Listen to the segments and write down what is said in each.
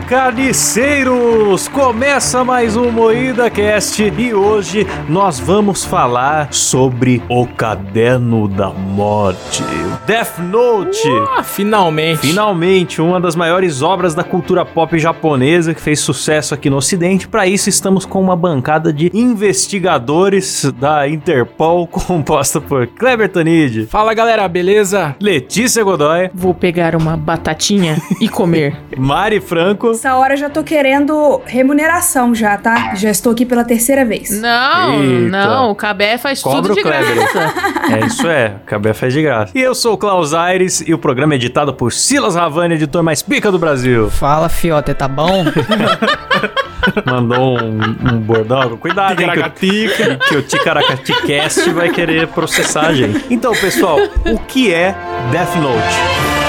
carniceiros! Começa mais um Moída Cast e hoje nós vamos falar sobre o Caderno da Morte, Death Note. Ah, finalmente. Finalmente, uma das maiores obras da cultura pop japonesa que fez sucesso aqui no ocidente. Para isso estamos com uma bancada de investigadores da Interpol composta por Kleber Tanid, Fala galera, beleza? Letícia Godoy, Vou pegar uma batatinha e comer. Mari Franco Essa hora eu já tô querendo remuneração já, tá? Já estou aqui pela terceira vez. Não, Eita. não, o Cabé faz Cobra tudo o de graça. É isso é, Cabé faz de graça. E eu sou o Klaus Aires e o programa é editado por Silas Ravani, editor mais pica do Brasil. Fala, fiote, tá bom? Mandou um, um bordão. Cuidado, hein, que, o- que o Ticaracaticast vai querer processar a gente. Então, pessoal, o que é Death Note?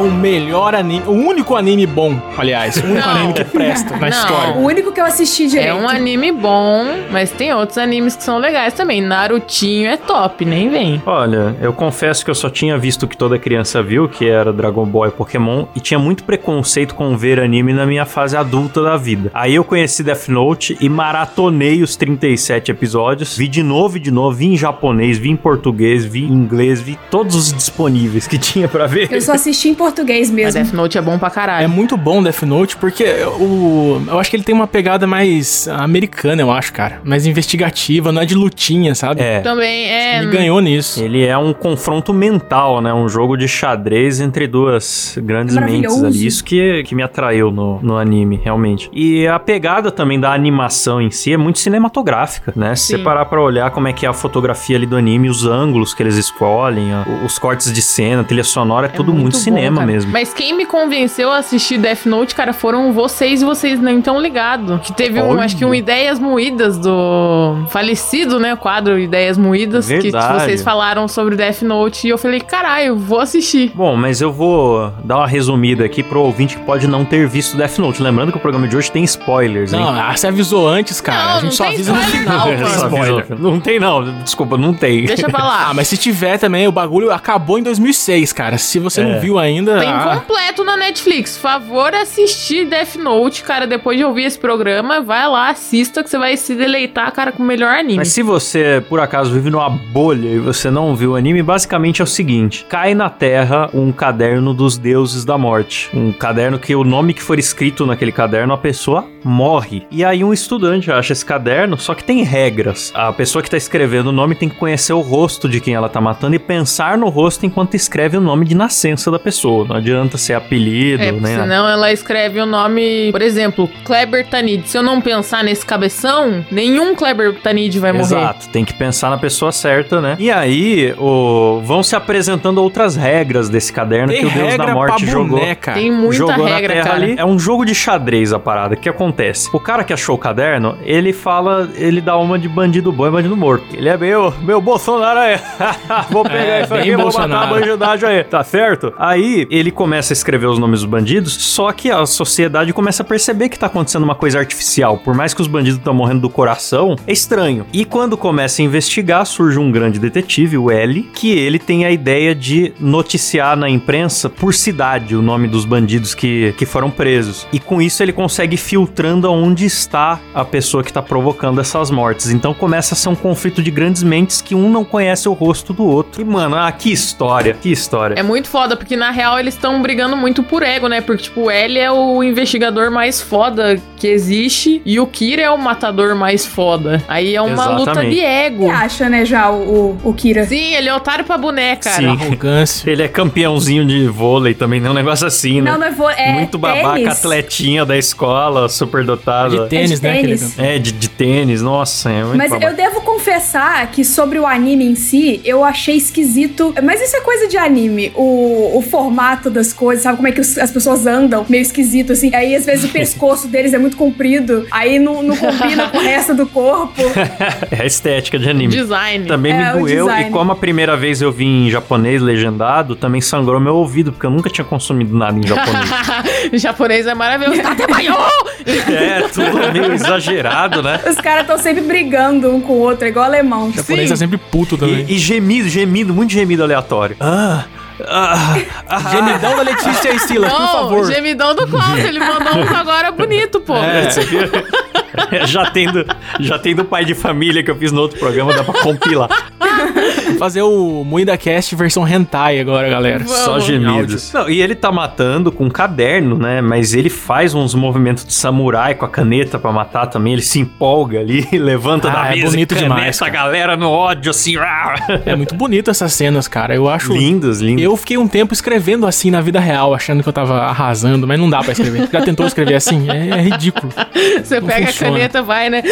O melhor anime, o único anime bom, aliás, o único Não. anime que presta na Não. história. O único que eu assisti direito. É um anime bom, mas tem outros animes que são legais também. Narutinho é top, nem vem. Olha, eu confesso que eu só tinha visto o que toda criança viu, que era Dragon Ball e Pokémon, e tinha muito preconceito com ver anime na minha fase adulta da vida. Aí eu conheci Death Note e maratonei os 37 episódios, vi de novo e de novo, vi em japonês, vi em português, vi em inglês, vi todos os disponíveis que tinha pra ver. Eu só assisti em português Mas mesmo. Death Note é bom pra É caralho. muito bom Death Note porque o eu acho que ele tem uma pegada mais americana, eu acho, cara, mais investigativa, não é de lutinha, sabe? É. Também é. Ele ganhou nisso. Ele é um confronto mental, né? Um jogo de xadrez entre duas grandes mentes Maravilhoso. ali. Isso que, que me atraiu no, no anime, realmente. E a pegada também da animação em si é muito cinematográfica, né? Se você parar pra olhar como é que é a fotografia ali do anime, os ângulos que eles escolhem, os cortes de cena, a trilha sonora, é, É tudo muito, bom, cinema cara. mesmo. Mas quem me convenceu a assistir Death Note, cara, foram vocês e vocês nem tão ligados. Que teve um, acho que um Ideias Moídas do falecido, né? Quadro Ideias Moídas. Verdade. Que vocês falaram sobre Death Note. E eu falei, caralho, vou assistir. Bom, mas eu vou dar uma resumida aqui pro ouvinte que pode não ter visto Death Note. Lembrando que o programa de hoje tem spoilers, hein? Não, ah, você avisou antes, cara. Não, a gente não só tem avisa no final. não. Só. Não tem, não. Desculpa, não tem. Deixa pra lá. Ah, mas se tiver também, o bagulho acabou em 2006, cara. Se você É. não viu ainda, Tem ah, completo na Netflix. Favor assistir Death Note, cara. Depois de ouvir esse programa, vai lá, assista que você vai se deleitar, cara, com o melhor anime. Mas se você, por acaso, vive numa bolha e você não viu o anime, basicamente é o seguinte: cai na Terra um caderno dos deuses da morte. Um caderno que o nome que for escrito naquele caderno, a pessoa morre. E aí um estudante acha esse caderno, só que tem regras. A pessoa que tá escrevendo o nome tem que conhecer o rosto de quem ela tá matando e pensar no rosto enquanto escreve o nome de nascença da pessoa. Não adianta ser apelido, É, né? senão ela escreve o nome, por exemplo, Kleber Tanid. Se eu não pensar nesse cabeção, nenhum Kleber Tanid vai morrer. Exato, tem que pensar na pessoa certa, né? E aí, o... vão se apresentando outras regras desse caderno tem que o Deus da Morte jogou. boneca. Tem muita jogou na regra, terra cara. ali. É um jogo de xadrez a parada. O que acontece? O cara que achou o caderno, ele fala, ele dá uma de bandido bom e bandido morto. Ele é meio, meu Bolsonaro aí. vou pegar É, isso aqui, vou matar a bandidagem aí. Tá certo? Aí ele começa a escrever os nomes dos bandidos, só que a sociedade começa a perceber que tá acontecendo uma coisa artificial. Por mais que os bandidos estão morrendo do coração, é estranho. E quando começa a investigar, surge um grande detetive, o L, que ele tem a ideia de noticiar na imprensa por cidade o nome dos bandidos que, que foram presos. E com isso ele consegue ir filtrando aonde está a pessoa que tá provocando essas mortes. Então começa a ser um conflito de grandes mentes que um não conhece o rosto do outro. E, mano, ah, que história, que história. É muito foda, porque na real eles estão brigando muito por ego, né? Porque, tipo, o L é o investigador mais foda que existe e o Kira é o matador mais foda. Aí é uma luta Exatamente. de ego. Você acha, né, já, o, o, o Kira? Sim, ele é otário pra boneca, Sim. Arrogância. Ele é campeãozinho de vôlei também, né? Um negócio assim, né? Não, não é, vo- é Muito babaca, tênis. atletinha da escola, super dotada. De tênis, né? tênis. aquele- É, de, de tênis, nossa, é muito Mas babaca. eu devo confessar que sobre o anime em si, eu achei esquisito. Mas isso é coisa de anime. O, o formato das coisas, sabe? Como é que as pessoas andam? Meio esquisito, assim. Aí, às vezes, o pescoço deles é muito comprido. Aí não, não combina com o resto do corpo. É a estética de anime. Design. Também É, me doeu, e como a primeira vez eu vi em japonês legendado, também sangrou meu ouvido, porque eu nunca tinha consumido nada em japonês. japonês é maravilhoso. Tá é, tudo meio exagerado, né? Os caras estão sempre brigando um com o outro, é igual alemão. O japonês Sim. é sempre puto também. E, e gemido, gemido, muito gemido aleatório. Ah, Ah, ah, Gemidão da Letícia e Silas, por favor. gemidão do Klaus, ele mandou um agora bonito, pô. É. viu? já, tem do, já tem do pai de família que eu fiz no outro programa, dá pra compilar. Fazer o Moída Cast versão hentai agora, galera. Vamos. Só gemidos. Não, e ele tá matando com um caderno, né? Mas ele faz uns movimentos de samurai com a caneta pra matar também. Ele se empolga ali, levanta Ah, da é mesa bonito e caneta demais, a cara. galera no ódio, assim. É muito bonito essas cenas, cara. Eu acho. lindos, lindos. Eu fiquei um tempo escrevendo assim na vida real, achando que eu tava arrasando, mas não dá pra escrever. Já tentou escrever assim? É, é ridículo. Você Não pega funciona. a caneta, vai, né?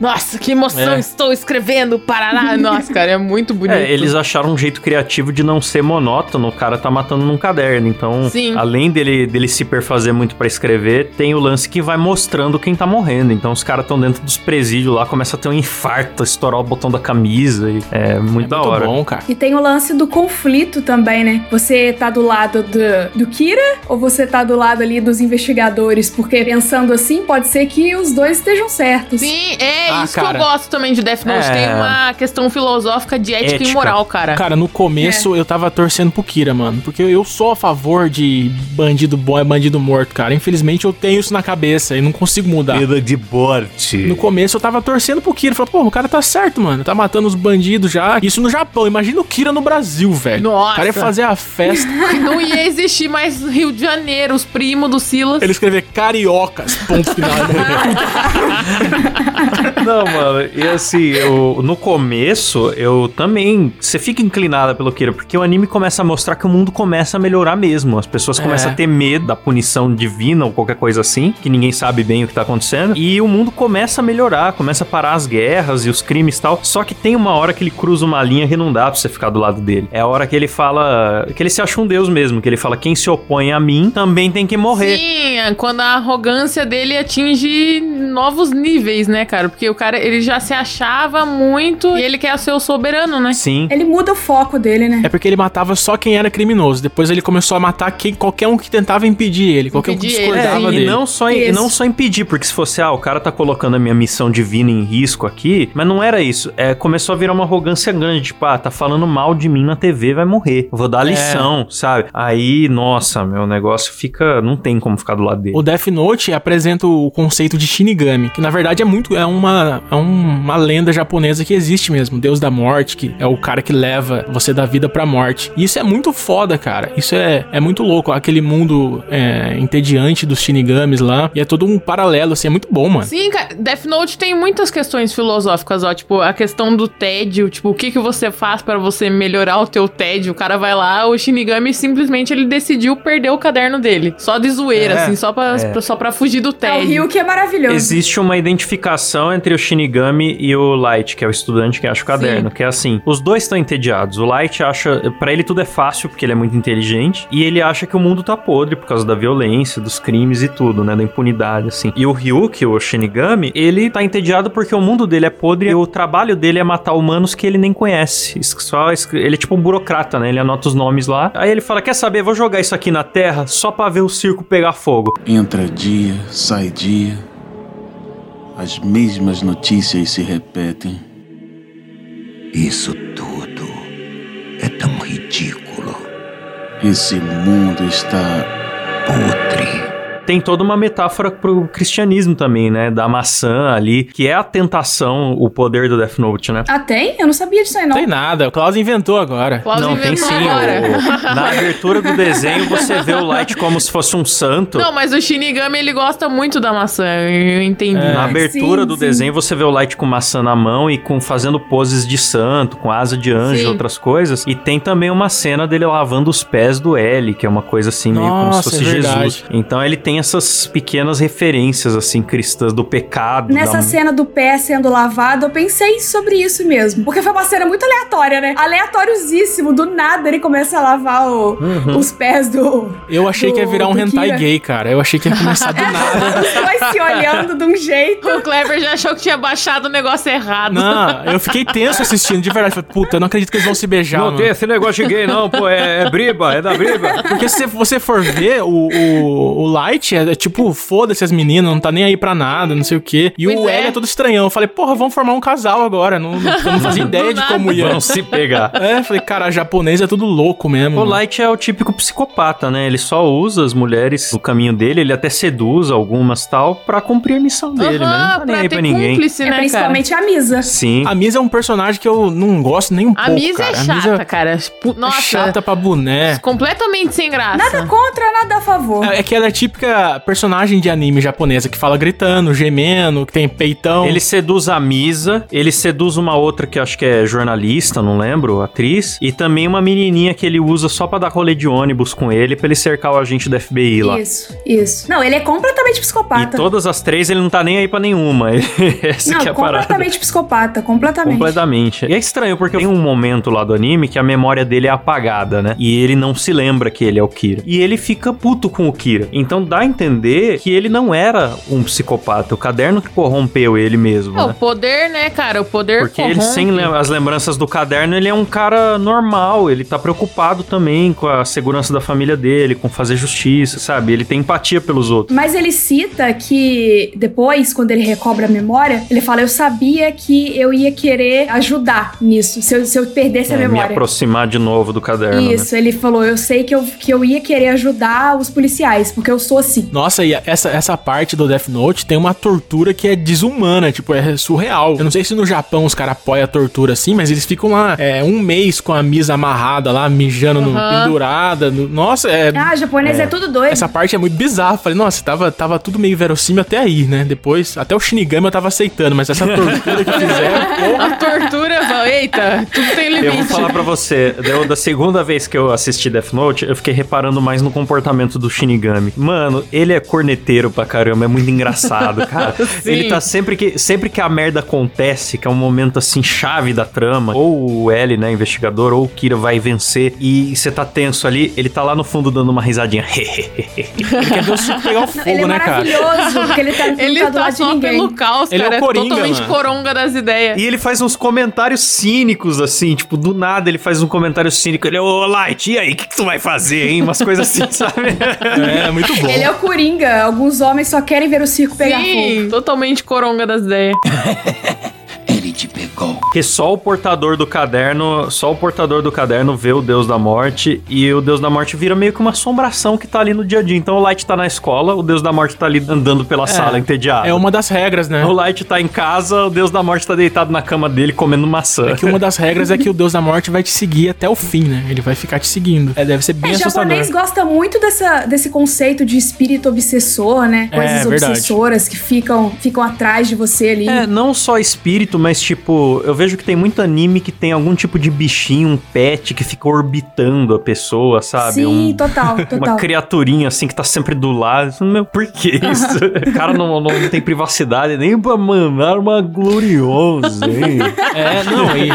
Nossa, que emoção, É. estou escrevendo, Paraná. Nossa, cara, é muito bonito. É, eles acharam um jeito criativo de não ser monótono, o cara tá matando num caderno. Então, Sim. além dele, dele se perfazer muito pra escrever, tem o lance que vai mostrando quem tá morrendo. Então, os caras estão dentro dos presídios lá, começa a ter um infarto, estourar o botão da camisa. E é muito É da muito hora. bom, cara. E tem o lance do conflito também, né? Você tá do lado do, do Kira ou você tá do lado ali dos investigadores? Porque pensando assim, pode ser que os dois estejam certos. Sim, é Ah, isso cara. que eu gosto também de Death Note. É. Tem uma questão filosófica de ética, Ética. Moral, cara. Cara, no começo eu tava torcendo pro Kira, mano. Porque eu sou a favor de bandido bom é bandido morto, cara. Infelizmente eu tenho isso na cabeça e não consigo mudar. Vida de morte. No começo eu tava torcendo pro Kira. Falei, pô, o cara tá certo, mano. Tá matando os bandidos já. Isso no Japão. Imagina o Kira no Brasil, velho. Nossa. O cara ia fazer a festa. Não ia existir mais Rio de Janeiro, os primos do Silas. ele escrever cariocas. Ponto final. Não, mano, e assim, eu, no começo, eu também. Você fica inclinada pelo Kira, porque o anime começa a mostrar que o mundo começa a melhorar mesmo. As pessoas É. começam a ter medo da punição divina ou qualquer coisa assim, que ninguém sabe bem o que tá acontecendo. E o mundo começa a melhorar, começa a parar as guerras e os crimes e tal. Só que tem uma hora que ele cruza uma linha que não dá pra você ficar do lado dele. É a hora que ele fala. que ele se acha um deus mesmo, que ele fala: quem se opõe a mim também tem que morrer. Sim, é quando a arrogância dele atinge novos níveis, né, cara? Porque o cara, ele já se achava muito e ele quer ser o soberano, né? Sim. Ele muda o foco dele, né? É porque ele matava só quem era criminoso. Depois ele começou a matar quem, qualquer um que tentava impedir ele, qualquer um Impedir que ele, discordava É, dele. e não só, e não só impedir, porque se fosse, ah, o cara tá colocando a minha missão divina em risco aqui, mas não era isso. É, começou a virar uma arrogância grande, tipo, ah, tá falando mal de mim na TV, vai morrer. Vou dar lição, sabe? Aí, nossa, meu negócio fica. Não tem como ficar do lado dele. O Death Note apresenta o conceito de Shinigami, que na verdade é muito é uma é um- uma lenda japonesa que existe mesmo, Deus da morte, que é o cara que leva você da vida pra morte. E isso é muito foda, cara. Isso é, é muito louco, aquele mundo é, entediante dos Shinigamis lá, e é todo um paralelo assim, é muito bom, mano. Sim, cara, Death Note tem muitas questões filosóficas, ó, tipo, a questão do tédio, tipo, o que que você faz pra você melhorar o teu tédio? O cara vai lá, o Shinigami simplesmente ele decidiu perder o caderno dele, só de zoeira, É, assim, só pra, é. só pra fugir do É o tédio. Rio que é maravilhoso. Existe uma identificação entre o Shinigami e o Light, que é o estudante que acha o caderno, que é assim, os dois estão entediados. O Light acha, Pra ele tudo é fácil porque ele é muito inteligente, e ele acha que o mundo tá podre por causa da violência, dos crimes e tudo, né, da impunidade assim. E o Ryuki, o Shinigami, ele tá entediado porque o mundo dele é podre e o trabalho dele é matar humanos que ele nem conhece. Isso Só ele é tipo um burocrata, né? Ele anota os nomes lá. Aí ele fala: "Quer saber? Vou jogar isso aqui na terra só pra ver o circo pegar fogo". Entra dia, sai dia. As mesmas notícias se repetem. Isso tudo é tão ridículo, Esse mundo está podre. Tem toda uma metáfora pro cristianismo também, né? Da maçã ali, que é a tentação, o poder do Death Note, né? Ah, tem? Eu não sabia disso aí, não. Tem nada, o Klaus inventou agora. Klaus não, tem inventou sim. agora. o- na abertura do desenho, você vê o Light como se fosse um santo. Não, mas o Shinigami, ele gosta muito da maçã, eu entendi. Na abertura Sim, do sim. desenho, você vê o Light com maçã na mão e com fazendo poses de santo, com asa de anjo e Sim. outras coisas. E tem também uma cena dele lavando os pés do L, que é uma coisa assim, meio como se Nossa, fosse é. Jesus. Então ele tem essas pequenas referências, assim, cristãs do pecado. Nessa da... cena do pé sendo lavado, eu pensei sobre isso mesmo. Porque foi uma cena muito aleatória, né? Aleatóriosíssimo. Do nada ele começa a lavar o- Uhum. os pés do. Eu achei que ia virar um do hentai Kira. gay, cara. Eu achei que ia começar do nada. Os dois se olhando de um jeito. O Kleber já achou que tinha baixado o negócio errado. Não, eu fiquei tenso assistindo, de verdade. Falei, puta, eu não acredito que eles vão se beijar, Não mano. tem esse negócio de gay, não, pô. É, é briba, é da briba. Porque se você for ver, o, o, o Light, É, é tipo, foda-se as meninas, não tá nem aí pra nada, não sei o quê. E Pois o é. L é todo estranhão. Eu falei, porra, vamos formar um casal agora. Não, não, eu não fazia ideia de como ia. Vão se pegar. É, falei, cara, japonês é tudo louco mesmo. O Light é o típico psicopata, né? Ele só usa as mulheres no caminho dele, ele até seduz algumas tal, pra cumprir a missão dele, né? Não tá nem aí pra ninguém. cúmplice, É né, cara? principalmente a Misa. Sim. A Misa é um personagem que eu não gosto nem um A pouco, Misa cara. é A chata, Misa cara. Tipo, Nossa, é chata pra boné. completamente sem graça. Nada contra, nada a favor. É é que ela é típica personagem de anime japonesa que fala gritando, gemendo, que tem peitão. Ele seduz a Misa, ele seduz uma outra que acho que é jornalista, não lembro, atriz, e também uma menininha que ele usa só pra dar rolê de ônibus com ele, pra ele cercar o agente da FBI lá. Isso, isso. Não, ele é completamente E psicopata. todas as três ele não tá nem aí pra nenhuma. Essa Não, que é a parada. completamente psicopata, completamente. Completamente. E é estranho, porque tem um momento lá do anime que a memória dele é apagada, né? E ele não se lembra que ele é o Kira. E ele fica puto com o Kira. Então dá a entender que ele não era um psicopata. O caderno que corrompeu ele mesmo, É, o né? poder, né, cara? O poder Porque ele, corrompe. sem lem- as lembranças do caderno, ele é um cara normal. Ele tá preocupado também com a segurança da família dele, com fazer justiça, sabe? Ele tem empatia pelos outros. Mas ele cita que depois, quando ele recobra a memória, ele fala: Eu sabia que eu ia querer ajudar nisso, se eu, se eu perdesse a É, me memória. aproximar de novo do caderno. né? Isso, ele falou: Eu sei que eu, que eu ia querer ajudar os policiais, porque eu sou assim. Nossa, e essa, essa parte do Death Note tem uma tortura que é desumana, tipo, é surreal. Eu não sei se no Japão os caras apoiam a tortura assim, mas eles ficam lá é, um mês com a misa amarrada lá, mijando, no, Aham. pendurada. no- nossa, é. Ah, japonês é, tudo doido. Essa parte é muito bizarra. Falei, nossa, tava, tava tudo meio verossímil até aí, né? Depois, até o Shinigami eu tava aceitando, mas essa tortura que fizeram. A tortura, fala, eita, tudo tem limite. Eu vou falar pra você, deu- da segunda vez que eu assisti Death Note, eu fiquei reparando mais no comportamento do Shinigami. Mano, ele é corneteiro pra caramba, é muito engraçado, cara. Ele tá sempre que, sempre que a merda acontece, que é um momento assim chave da trama, ou o L, né, investigador, ou o Kira vai vencer e você tá tenso ali, ele tá lá no fundo dando uma risadinha. Ele quer ver o circo pegar o fogo, ele é né, cara? maravilhoso, porque ele tá, Ele tá do tá lado de só pelo caos, Ele é o cara. Coringa, totalmente mano. coronga das ideias. E ele faz uns comentários cínicos, assim, tipo, do nada ele faz um comentário cínico. Ele, ô Light, e aí, o que, que tu vai fazer, hein? Umas coisas assim, sabe? É, muito bom. Ele é o Coringa. Alguns homens só querem ver o circo pegar fogo. Sim, totalmente coronga das ideias. Te pegou. Porque só o portador do caderno, só o portador do caderno vê o Deus da Morte e o Deus da Morte vira meio que uma assombração que tá ali no dia a dia. Então o Light tá na escola, o Deus da Morte tá ali andando pela sala entediado. É uma das regras, né? O Light tá em casa, o Deus da Morte tá deitado na cama dele comendo maçã. É que uma das regras é que o Deus da morte vai te seguir até o fim, né? Ele vai ficar te seguindo. É, deve ser bem É, assustador. japonês gosta muito dessa, desse conceito de espírito obsessor, né? É, Coisas verdade. obsessoras que ficam, ficam atrás de você ali. É, não só espírito, mas tipo, eu vejo que tem muito anime que tem algum tipo de bichinho, um pet que fica orbitando a pessoa, sabe? Sim, Um- total, Uma total. criaturinha assim que tá sempre do lado. Meu, por que isso? o cara não, não tem privacidade nem pra mandar uma gloriosa, hein? É, não, e.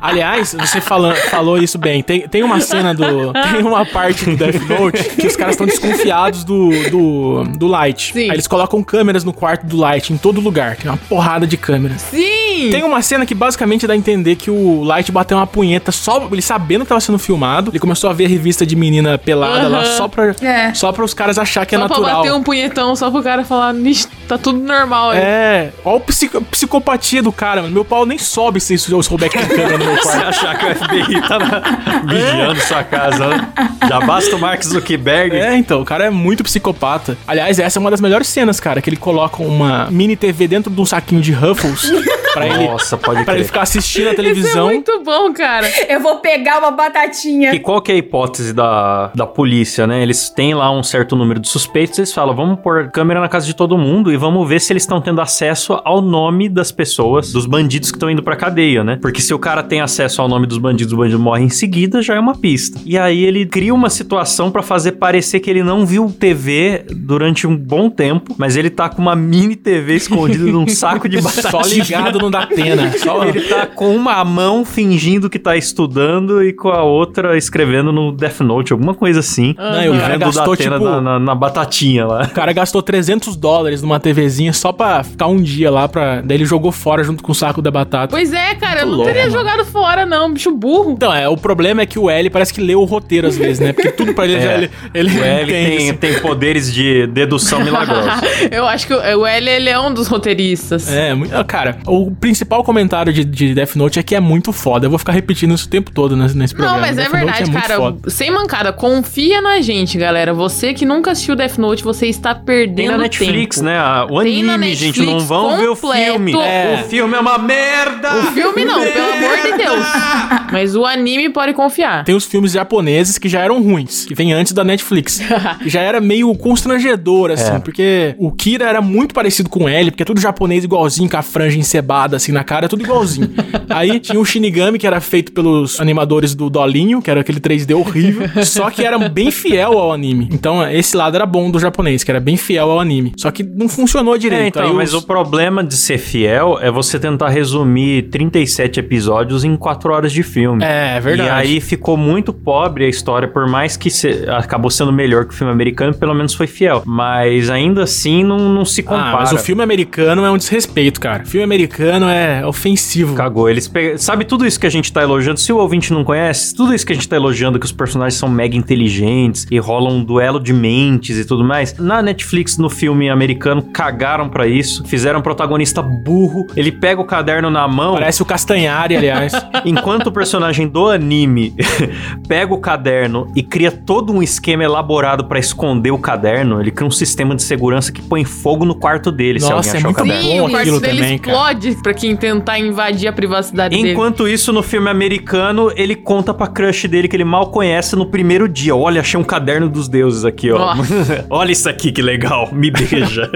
Aliás, você falando, falou isso bem. Tem, tem uma cena do. Tem uma parte do Death Note que os caras estão desconfiados do, do, do Light. Sim. Aí eles colocam câmeras no quarto do Light, em todo lugar. Tem uma porrada de câmeras. Sim! Tem uma cena que basicamente dá a entender que o Light bateu uma punheta só ele sabendo que tava sendo filmado. Ele começou a ver a revista de menina pelada lá Aham. só pra, É. só pra os caras achar que é só pra natural. bater um punhetão, só pro cara falar, "Nixe, tá tudo normal aí. É, olha o psico- psicopatia do cara, mano. Meu pau nem sobe se eu souber que tem câmera no meu Você achar que o FBI tá na- vigiando sua casa, né? Já basta o Mark Zuckerberg. É, então, o cara é muito psicopata. Aliás, essa é uma das melhores cenas, cara, que ele coloca uma mini TV dentro de um saquinho de Ruffles pra ele, Nossa, pode pra ele ficar assistindo a Isso é televisão. muito bom, cara. Eu vou pegar uma batatinha. E qual que é a hipótese da, da polícia, né? Eles têm lá um certo número de suspeitos, eles falam, vamos pôr câmera na casa de todo mundo e vamos ver se eles estão tendo acesso ao nome das pessoas, dos bandidos que estão indo pra cadeia, né? Porque se o cara tem acesso ao nome dos bandidos, o bandido morre em seguida, já é uma pista. E aí ele cria uma situação pra fazer parecer que ele não viu TV durante um bom tempo, mas ele tá com uma mini TV escondida num saco de batatinha. Só ligado no Datena. Só... Ele tá com uma mão fingindo que tá estudando e com a outra escrevendo no Death Note, alguma coisa assim. Não, e o cara gastou, Datena tipo- na, na- na batatinha lá. O cara gastou 300 dólares numa TVzinha só pra ficar um dia lá pra. Daí ele jogou fora junto com o saco da batata. Pois é, cara, Cara, eu não louco, teria mano. jogado fora, não, bicho burro. Então, é, o problema é que o L parece que lê o roteiro às vezes, né? Porque tudo pra ele, É. já, ele, ele O L tem tem, isso. tem poderes de dedução milagrosa. eu acho que o L ele é um dos roteiristas. É, muito, ah, cara, o principal comentário de, de Death Note é que é muito foda. Eu vou ficar repetindo isso o tempo todo nesse, nesse programa. Não, mas é Death Note verdade, muito cara. foda. Sem mancada, confia na gente, galera. Você que nunca assistiu Death Note, você está perdendo Tem na Netflix, tempo. né? a- O anime, gente, não vão ver o completo. filme. É. O filme é uma merda! O filme não, pelo amor de Deus. Mas o anime pode confiar. Tem os filmes japoneses que já eram ruins, que vem antes da Netflix. que já era meio constrangedor, assim, É. porque o Kira era muito parecido com ele, porque é tudo japonês igualzinho, com a franja encebada, assim, na cara, é tudo igualzinho. Aí tinha o Shinigami, que era feito pelos animadores do Dolinho, que era aquele 3D horrível, só que era bem fiel ao anime. Então, esse lado era bom do japonês, que era bem fiel ao anime. Só que não funcionou direito. É, então, Aí mas os- o problema de ser fiel é você tentar resumir 37 episódios em 4 horas de filme. É, é verdade. E aí ficou muito pobre a história, por mais que se- acabou sendo melhor que o filme americano, pelo menos foi fiel. Mas ainda assim não, não se compara. Ah, mas o filme americano é um desrespeito, cara. O filme americano é ofensivo. Cagou. Eles pe... Sabe tudo isso que a gente tá elogiando? Se o ouvinte não conhece, tudo isso que a gente tá elogiando, que os personagens são mega inteligentes e rolam um duelo de mentes e tudo mais. Na Netflix, no filme americano, cagaram pra isso. Fizeram um protagonista burro. Ele pega o caderno na mão. Parece o Castanhari, aliás. Enquanto o personagem do anime pega o caderno e cria todo um esquema elaborado pra esconder o caderno, ele cria um sistema de segurança que põe fogo no quarto dele se Nossa, alguém é achar o muito caderno. Sim, bom o quarto aquilo dele também, cara. explode pra quem tentar invadir a privacidade dele. Enquanto isso, no filme americano, ele conta pra crush dele que ele mal conhece no primeiro dia. Olha, achei um caderno dos deuses aqui, ó. Olha isso aqui que legal. Me beija.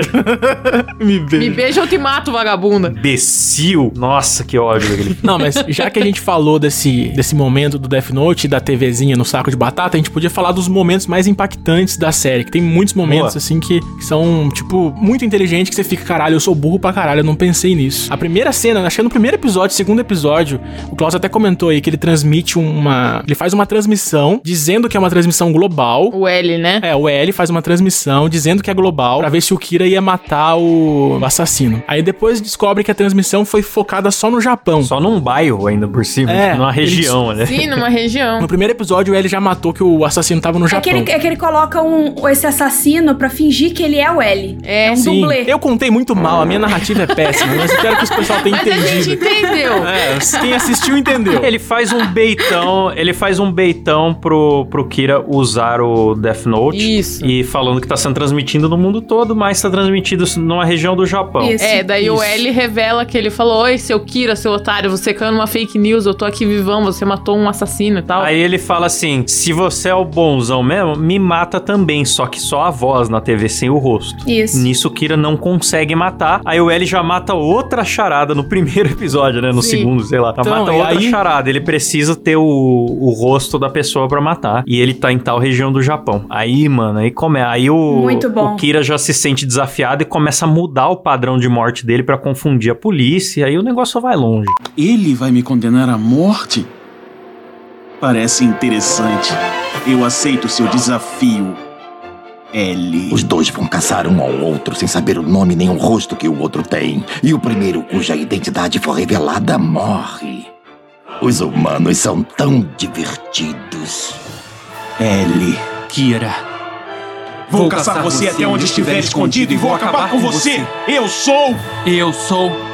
Me Me beija ou te mato, vagabunda. Imbecil. Nossa, que ódio Não, mas já que a gente falou desse, desse momento do Death Note e da TVzinha no saco de batata, a gente podia falar dos momentos mais impactantes da série. Que tem muitos momentos, Boa. assim, que, que são, tipo, muito inteligentes, que você fica, caralho, eu sou burro pra caralho, eu não pensei nisso. A primeira cena, acho que é no primeiro episódio, segundo episódio, o Klaus até comentou aí que ele transmite uma. Ele faz uma transmissão dizendo que é uma transmissão global. O L, né? É, o L faz uma transmissão dizendo que é global pra ver se o Kira ia matar o assassino. Aí depois descobre que a transmissão foi focada só no Japão. Só num bairro ainda por cima, É, tipo, numa região, né? Sim, numa região. No primeiro episódio, o L já matou que o assassino tava no É Japão. que, ele, é que ele coloca um, esse assassino pra fingir que ele é o L. É. um Sim, dublê. eu contei muito mal, a minha narrativa é péssima, mas espero que o pessoal tenha Mas a gente entendido. entendeu. É, quem assistiu entendeu. Ele faz um beitão, ele faz um beitão pro, pro Kira usar o Death Note. Isso. E falando que tá sendo transmitido no mundo todo, mas tá transmitido numa região do Japão. Isso. É, daí o Isso. L revela que ele falou: Oi, seu Kira, seu otário, você caiu numa fake news, eu tô aqui vivão, você matou um assassino e tal. Aí ele fala assim: se você é o bonzão mesmo, me mata também, só que só a voz na TV sem o rosto. Isso. Nisso o Kira não consegue matar. Aí o L já mata outra charada no primeiro episódio, né? No Sim. segundo, sei lá. Então, mata outra aí- charada. Ele precisa ter o, o rosto da pessoa pra matar. E ele tá em tal região do Japão. Aí, mano, aí come... Aí o, Muito bom. o Kira já se sente desafiado e começa a mudar o padrão de morte dele pra confundir a polícia. Aí o negócio vai longe. Ele vai me condenar à morte? Parece interessante. Eu aceito seu desafio. L. Os dois vão caçar um ao outro sem saber o nome nem o rosto que o outro tem. E o primeiro cuja identidade for revelada morre. Os humanos são tão divertidos. L. Kira. Vou caçar você até onde estiver escondido e vou acabar com você. Eu sou Eu sou.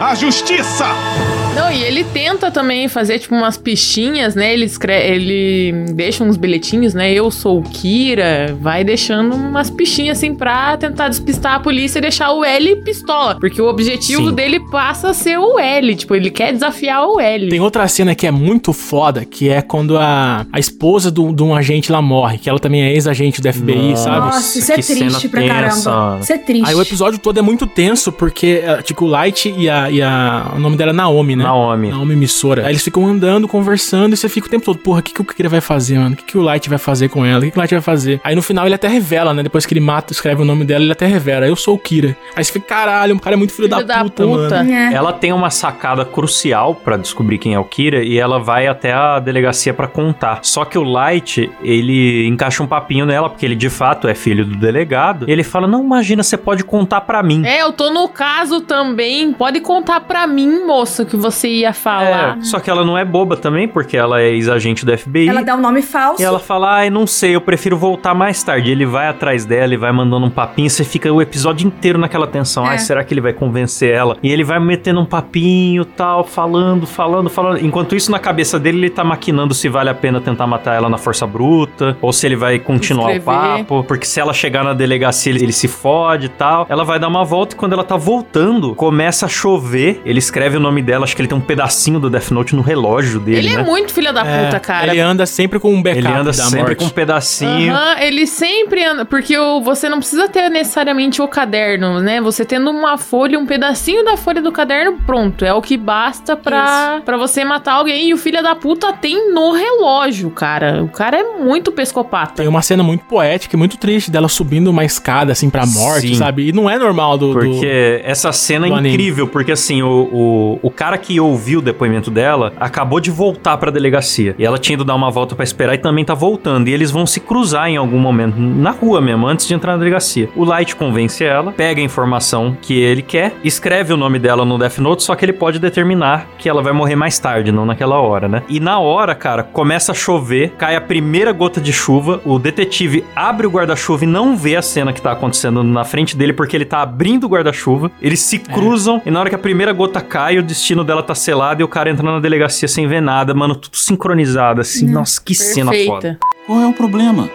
A justiça! Não, e ele tenta também fazer, tipo, umas pichinhas, né? Ele escreve, ele deixa uns bilhetinhos, né? Eu sou o Kira, vai deixando umas pichinhas assim pra tentar despistar a polícia e deixar o L pistola. Porque o objetivo Sim. dele passa a ser o L, tipo, ele quer desafiar o L. Tem outra cena que é muito foda, que é quando a, a esposa do- de um agente lá morre, que ela também é ex-agente do FBI, Nossa. sabe? Nossa, isso é triste pra tensa, caramba. Isso é triste. Aí o episódio todo é muito tenso, porque, eh, tipo, o Light e a, e a- O nome dela é Naomi, né? Naomi. Naomi emissora. Aí eles ficam andando, conversando, e você fica o tempo todo, porra, o que, que o Kira vai fazer, mano? O que, que o Light vai fazer com ela? O que, que o Light vai fazer? Aí no final ele até revela, né? Depois que ele mata, escreve o nome dela, ele até revela. Eu sou o Kira. Aí você fica, caralho, o cara é muito filho, Filho da, da puta, puta. mano. É. Ela tem uma sacada crucial pra descobrir quem é o Kira e ela vai até a delegacia pra contar. Só que o Light, ele encaixa um papinho nela, porque ele de fato é filho do delegado. E ele fala: Não, imagina, você pode contar pra mim. É, eu tô no caso também. Pode contar pra mim, moça, que você você ia falar. É, só que ela não é boba também, porque ela é ex-agente do FBI. Ela dá um nome falso. E ela fala, ai, não sei, eu prefiro voltar mais tarde. Ele vai atrás dela e vai mandando um papinho, você fica o episódio inteiro naquela tensão. É. Ai, será que ele vai convencer ela? E ele vai metendo um papinho tal, falando, falando, falando. Enquanto isso, na cabeça dele, ele tá maquinando se vale a pena tentar matar ela na força bruta, ou se ele vai continuar Escrever. o papo, porque se ela chegar na delegacia, ele, ele se fode e tal. Ela vai dar uma volta e quando ela tá voltando, começa a chover. Ele escreve o nome dela, acho que ele tem um pedacinho do Death Note no relógio dele, Ele né? é muito filha da É, puta, cara. Ele anda sempre com um backup Ele anda da sempre morte. com um pedacinho. Aham, ele sempre anda. Porque você não precisa ter necessariamente o caderno, né? Você tendo uma folha, um pedacinho da folha do caderno, pronto. É o que basta pra, pra você matar alguém. E o filho da puta tem no relógio, cara. O cara é muito pescopata. Tem uma cena muito poética e muito triste dela subindo uma escada, assim, pra morte, Sim. sabe? E não é normal do... do- Porque essa cena é do anime. incrível, porque assim, o, o, o cara que ouviu o depoimento dela acabou de voltar pra delegacia. E ela tinha ido dar uma volta pra esperar e também tá voltando. E eles vão se cruzar em algum momento, na rua mesmo, antes de entrar na delegacia. O Light convence ela, pega a informação que ele quer, escreve o nome dela no Death Note, só que ele pode determinar que ela vai morrer mais tarde, não naquela hora, né? E na hora, cara, começa a chover, cai a primeira gota de chuva, o detetive abre o guarda-chuva e não vê a cena que tá acontecendo na frente dele, porque ele tá abrindo o guarda-chuva, eles se cruzam, e na hora que a primeira gota cai, o destino dela tá selado e o cara entra na delegacia sem ver nada, mano, tudo sincronizado, assim, nossa, que cena foda. Perfeita. Qual é o problema?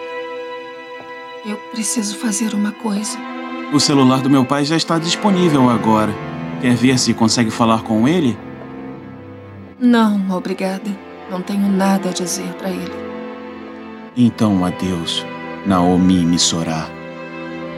Eu preciso fazer uma coisa. O celular do meu pai já está disponível agora. Quer ver se consegue falar com ele? Não, obrigada. Não tenho nada a dizer pra ele. Então, adeus, Naomi Missorá.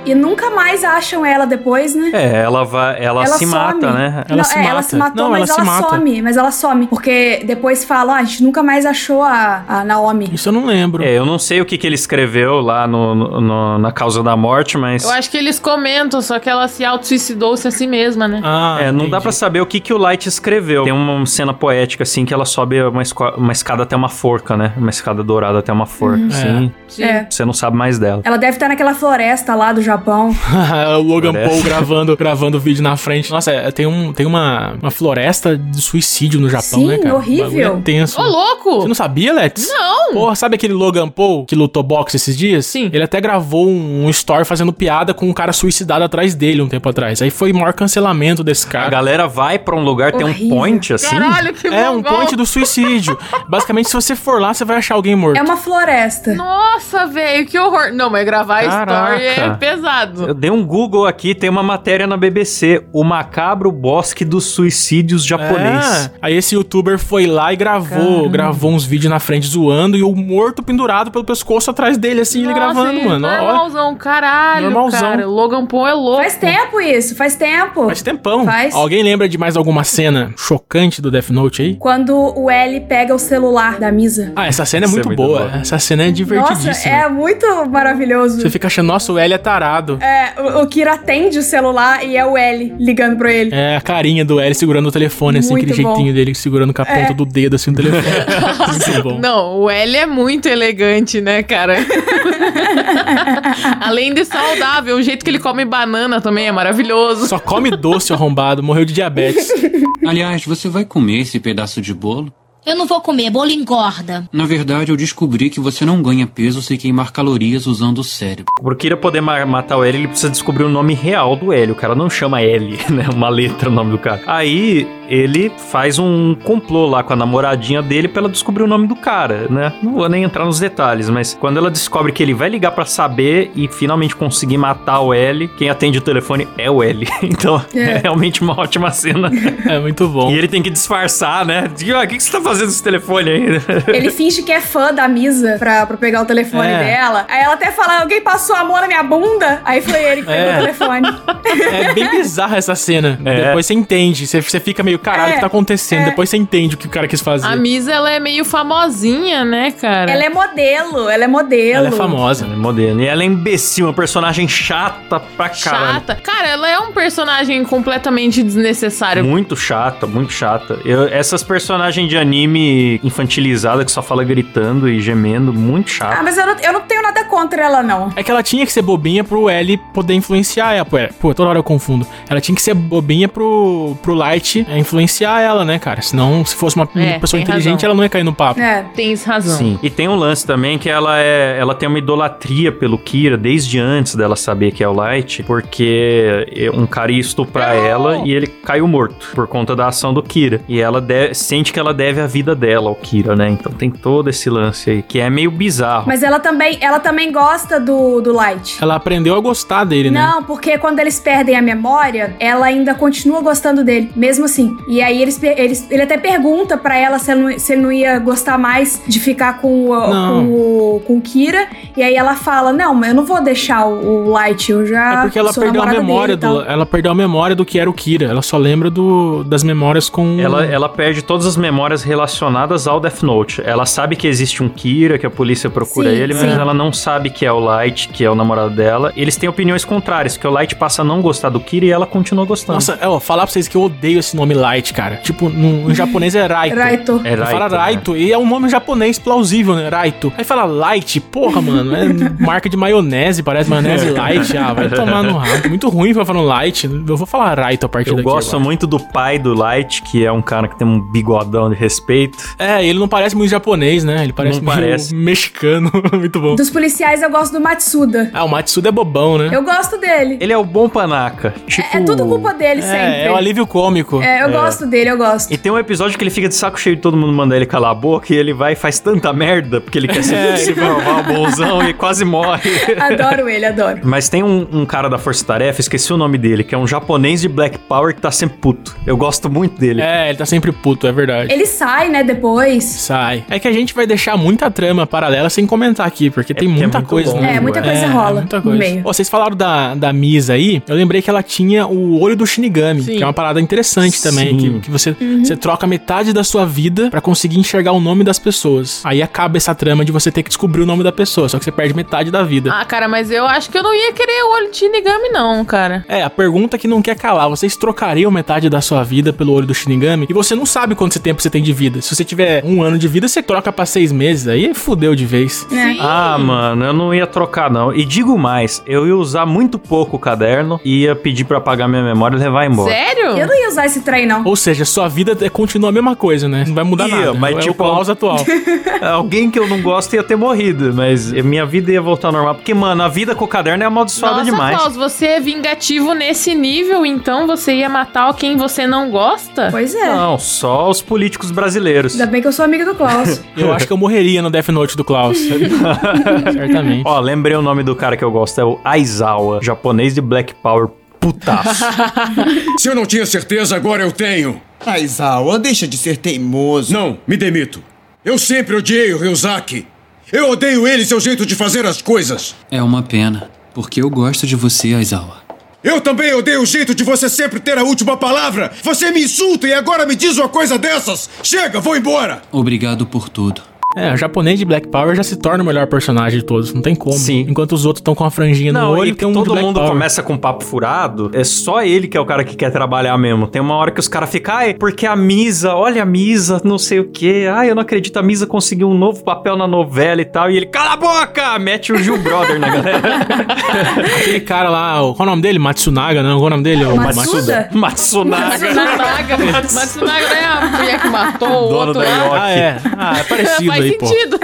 E nunca mais acham ela depois, né? É, ela vai, ela, Ela se some. mata, né? Ela não, se é, ela mata. se matou, Não, mas ela ela, some. Mas ela some. Porque depois falam, ah, a gente nunca mais achou a, a Naomi. Isso eu não lembro. É, eu não sei o que, que ele escreveu lá no, no- no- na causa da morte, mas. Eu acho que eles comentam, só que ela se auto-suicidou-se a si mesma, né? Ah, É, não dá entendi. pra saber o que, que o Light escreveu. Tem uma cena poética, assim, que ela sobe uma, uma escada até uma forca, né? Uma escada dourada até uma forca, assim. Sim. É. Você não sabe mais dela. Ela deve estar naquela floresta lá do Japão. o Logan Parece. Paul gravando, gravando o vídeo na frente. Nossa, é, tem, um, tem uma, uma floresta de suicídio no Japão, Sim, né, cara? horrível. É tenso. Ô, louco! Você não sabia, Let's? Não! Porra, sabe aquele Logan Paul que lutou boxe esses dias? Sim. Ele até gravou um, um story fazendo piada com um cara suicidado atrás dele um tempo atrás. Aí foi o maior cancelamento desse A cara. galera vai pra um lugar, tem um Horrível. point, assim. Caralho, que É, um ponte do suicídio. Basicamente, se você for lá, você vai achar alguém morto. É uma floresta. Nossa, velho, que horror. Não, mas gravar Caraca. story é pesado. Eu dei um Google aqui, tem uma matéria na BBC. O macabro bosque dos suicídios japonês. É. Aí esse youtuber foi lá e gravou, gravou uns vídeos na frente zoando e o morto pendurado pelo pescoço atrás dele, assim, ele Nossa, gravando, e mano. Normalzão, caralho, Normalzão. cara. Logan Paul é louco. Faz tempo isso, faz tempo. faz tempão. Faz. Alguém lembra de mais alguma cena chocante do Death Note aí? Quando o L pega o celular da Misa. Ah, essa cena é é muito, muito boa. boa. Essa cena é Nossa, divertidíssima. é muito maravilhoso. Você fica achando, nossa, o L é tarado. É, o, o Kira atende o celular e é o L ligando pra ele. É a carinha do L segurando o telefone, assim, Muito aquele bom. jeitinho dele segurando com a ponta do dedo, assim, o telefone. muito bom. Não, o L é muito elegante, né, cara? Além de saudável, o jeito que ele come banana também é maravilhoso. Só come doce o arrombado, morreu de diabetes. Aliás, você vai comer esse pedaço de bolo? Eu não vou comer, bolo engorda. Na verdade, eu descobri que você não ganha peso sem queimar calorias usando o cérebro. Pro Kira poder ma- matar o L, ele precisa descobrir o nome real do L. O cara não chama L, né? Uma letra o nome do cara. Aí ele faz um complô lá com a namoradinha dele pra ela descobrir o nome do cara, né? Não vou nem entrar nos detalhes, mas quando ela descobre que ele vai ligar pra saber e finalmente conseguir matar o L, quem atende o telefone é o L. Então é, É. realmente uma ótima cena. É muito bom. E ele tem que disfarçar, né? De, "Ah, O que, que você tá fazendo esse telefone aí? Ele finge que é fã da Misa pra, pra pegar o telefone É. dela. Aí ela até fala: alguém passou a mão na minha bunda. Aí foi ele que pegou É. o telefone. É bem bizarra essa cena. É. Depois você entende. Você, você fica meio, caralho, o É, que tá acontecendo? é. Depois você entende o que o cara quis fazer. A Misa, ela é meio famosinha, né, cara? ela é modelo, ela é modelo. Ela é famosa. Ela é modelo. E ela é imbecil, uma personagem chata pra caralho. Chata. Cara, ela é um personagem completamente desnecessário. Muito chata, muito chata. Eu- essas personagens de anime infantilizada que só fala gritando e gemendo, muito Ah, chato. mas eu não, eu não tenho nada contra ela, não. É que ela tinha que ser bobinha pro L poder influenciar ela. Pô, é, toda hora eu confundo. Ela tinha que ser bobinha pro, pro Light é, influenciar ela, né, cara? Senão, se fosse uma É, pessoa tem inteligente, razão. ela não ia cair no papo. É. Tens razão. Sim. E tem um lance também que ela é. Ela tem uma idolatria pelo Kira desde antes dela saber que é o Light, porque um cara ia estuprar ela e ele caiu morto por conta da ação do Kira. E ela de- sente que ela deve a vida dela ao Kira, né? Então tem todo esse lance aí, que é meio bizarro. Mas ela também, ela também gosta do, do Light. Ela aprendeu a gostar dele, né? Não, porque quando eles perdem a memória, ela ainda continua gostando dele, mesmo assim. E aí eles, eles- ele até pergunta pra ela se, ela não, se ele não ia gostar mais de ficar com o, com o, com o Kira. E aí ela fala: Não, mas eu não vou deixar o, o Light, eu já. É porque ela sou perdeu a memória dele do, tal." ela perdeu a memória do que era o Kira. Ela só lembra do, das memórias com Ela, ela perde todas as memórias relacionadas ao Death Note. Ela sabe que existe um Kira, que a polícia procura Sim, ele, sim. mas ela não sabe que é o Light, que é o namorado dela. Eles têm opiniões contrárias, que o Light passa a não gostar do Kira e ela continua gostando. Nossa, eu vou falar pra vocês que eu odeio esse nome Light, cara. Tipo, no, em japonês é Raito. Raito. É Ele fala né? Raito, e é um nome japonês plausível, né? Raito. Aí fala Light, porra, mano, é marca de maionese, parece maionese Light. Ah, vai tomar no rabo. Muito ruim pra falar Light. Eu vou falar Raito a partir Eu daqui. gosto agora. muito do pai do Light, que é um cara que tem um bigodão de respeito. É, ele não parece muito japonês, né? Ele parece Não parece. mexicano. muito bom. Dos policiais eu gosto do Matsuda. Ah, o Matsuda é bobão, né? Eu gosto dele. Ele é o bom panaca. Tipo... É, é tudo culpa dele sempre. É, é o alívio cômico. É, eu gosto dele, eu gosto. E tem um episódio que ele fica de saco cheio de todo mundo mandar ele calar a boca e ele vai e faz tanta merda porque ele quer se, É, se provar o bonzão e quase morre. Adoro ele, adoro. Mas tem um, um cara da Força Tarefa, esqueci o nome dele, que é um japonês de Black Power que tá sempre puto. Eu gosto muito dele. É, ele tá sempre puto, é verdade. Ele sai, né, depois. Sai. É que a gente vai deixar muita trama paralela sem comentar aqui, porque tem porque é muita muito coisa, né? É, muita coisa É, rola muita no coisa. meio. Ó, vocês falaram da, da Misa aí, eu lembrei que ela tinha o olho do Shinigami, Sim. que é uma parada interessante também, Sim. que, que você, você troca metade da sua vida pra conseguir enxergar o nome das pessoas. Aí acaba essa trama de você ter que descobrir o nome da pessoa, só que você perde metade da vida. Ah, cara, mas eu acho que eu não ia querer o olho de Shinigami, não, cara. É, a pergunta que não quer calar, vocês trocariam metade da sua vida pelo olho do Shinigami? E você não sabe quanto tempo você tem de vida. Se você tiver um ano de vida, você troca pra seis meses, aí fudeu de vez. Né? Ah, mano, eu não ia trocar, não. E digo mais, eu ia usar muito pouco o caderno, ia pedir pra apagar minha memória e levar embora. Sério? Eu não ia usar esse trem, não. Ou seja, sua vida é- continua a mesma coisa, né? Não vai mudar Ia, nada. mas é tipo, o Klaus atual. Alguém que eu não gosto ia ter morrido, mas minha vida ia voltar ao normal. Porque, mano, a vida com o caderno é amaldiçoada Nossa, demais. Klaus, você é vingativo nesse nível, então você ia matar quem você não gosta? Pois é. Não, só os políticos brasileiros. Ainda bem que eu sou amiga do Klaus. Eu acho que eu morreria no Death Note do Klaus. Certamente. Ó, lembrei o nome do cara que eu gosto, é o Aizawa, japonês de Black Power, putaço. Se eu não tinha certeza, agora eu tenho. Aizawa, deixa de ser teimoso. Não, me demito. Eu sempre odiei o Ryuzaki. Eu odeio ele e seu jeito de fazer as coisas. É uma pena, porque eu gosto de você, Aizawa. Eu também odeio o jeito de você sempre ter a última palavra. Você me insulta e agora me diz uma coisa dessas. Chega, vou embora. Obrigado por tudo. É, o japonês de Black Power já se torna o melhor personagem de todos, não tem como. Sim. Enquanto os outros estão com a franjinha no Não, olho, e tem um de todo Black mundo Power. começa com papo furado, é só ele que é o cara que quer trabalhar mesmo. Tem uma hora que os caras ficam, ai, porque a Misa, olha a Misa, não sei o quê. Ai, eu não acredito, a Misa conseguiu um novo papel na novela e tal. E ele, cala a boca! Mete o Gil Brother na galera. Aquele cara lá, qual é o nome dele? Matsunaga, não? Qual é o nome dele? O Matsuda? Matsunaga. Matsunaga. Matsunaga é a mulher que matou o Dono outro da lá? Yoki. Ah, é. Ah, é parecido Faz aí, pô. sentido.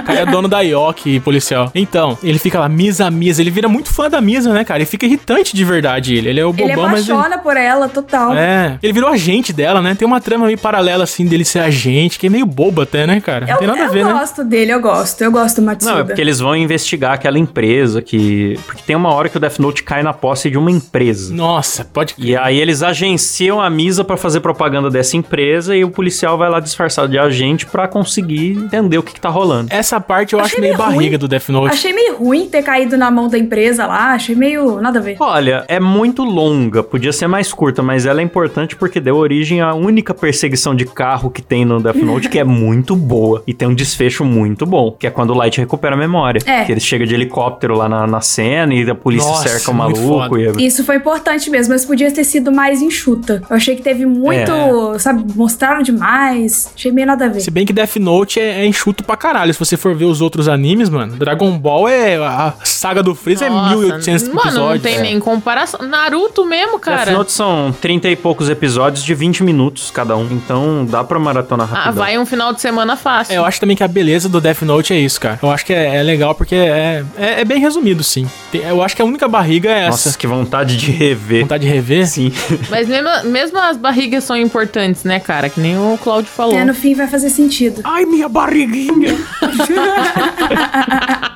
O cara é dono da Yoki, policial. Então, ele fica lá, Misa, Misa. Ele vira muito fã da Misa, né, cara? Ele fica irritante de verdade, ele. Ele é o bobão, mas... Ele... apaixona por ela, total. É, ele virou agente dela, né? Tem uma trama meio paralela, assim, dele ser agente, que é meio bobo até, né, cara? Não Eu, tem nada a eu ver, né? gosto dele, eu gosto. Eu gosto do Matsuda. Não, é porque eles vão investigar aquela empresa que. Porque tem uma hora que o Death Note cai na posse de uma empresa. Nossa, pode E aí eles agenciam a Misa pra fazer propaganda dessa empresa e o policial vai lá disfarçado de agente pra conseguir entender o que, que tá rolando. Essa parte eu Achei acho meio meio barriga ruim. do Death Note. Achei meio ruim ter caído na mão da empresa lá. Achei meio. nada a ver. Olha, é muito longa, podia ser mais curta, mas ela é importante porque deu origem à única perseguição de carro que tem no Death Note, que é muito boa. E tem um desfecho muito bom, que é quando o Light recupera a memória. É. Que ele chega de helicóptero lá na, na cena e a polícia Nossa, cerca o muito maluco. E... Isso foi importante mesmo, mas podia ter sido mais enxuta. Eu achei que teve muito, É. sabe, mostraram demais. Achei meio nada a ver. Se bem que Death Note é, é enxuto pra caralho, se você for ver os outros animes, mano, Dragon Ball é. A saga do Freeza Nossa, é 1800 Mano, não episódios. tem É. nem comparação. Naruto mesmo, Death cara. Note são 30 e poucos episódios de 20 minutos cada um. Então dá pra maratona Ah, rapidão. vai um final de semana fácil. É, eu acho também que a beleza do Death Note é isso, cara. Eu acho que é, é legal porque é, é, é bem resumido, sim. Tem- eu acho que a única barriga é essa. Nossa, que vontade de rever. Vontade de rever? Sim. Mas mesmo, mesmo as barrigas são importantes, né, cara? Que nem o Claudio falou. É, no fim vai fazer sentido. Ai, minha barriguinha!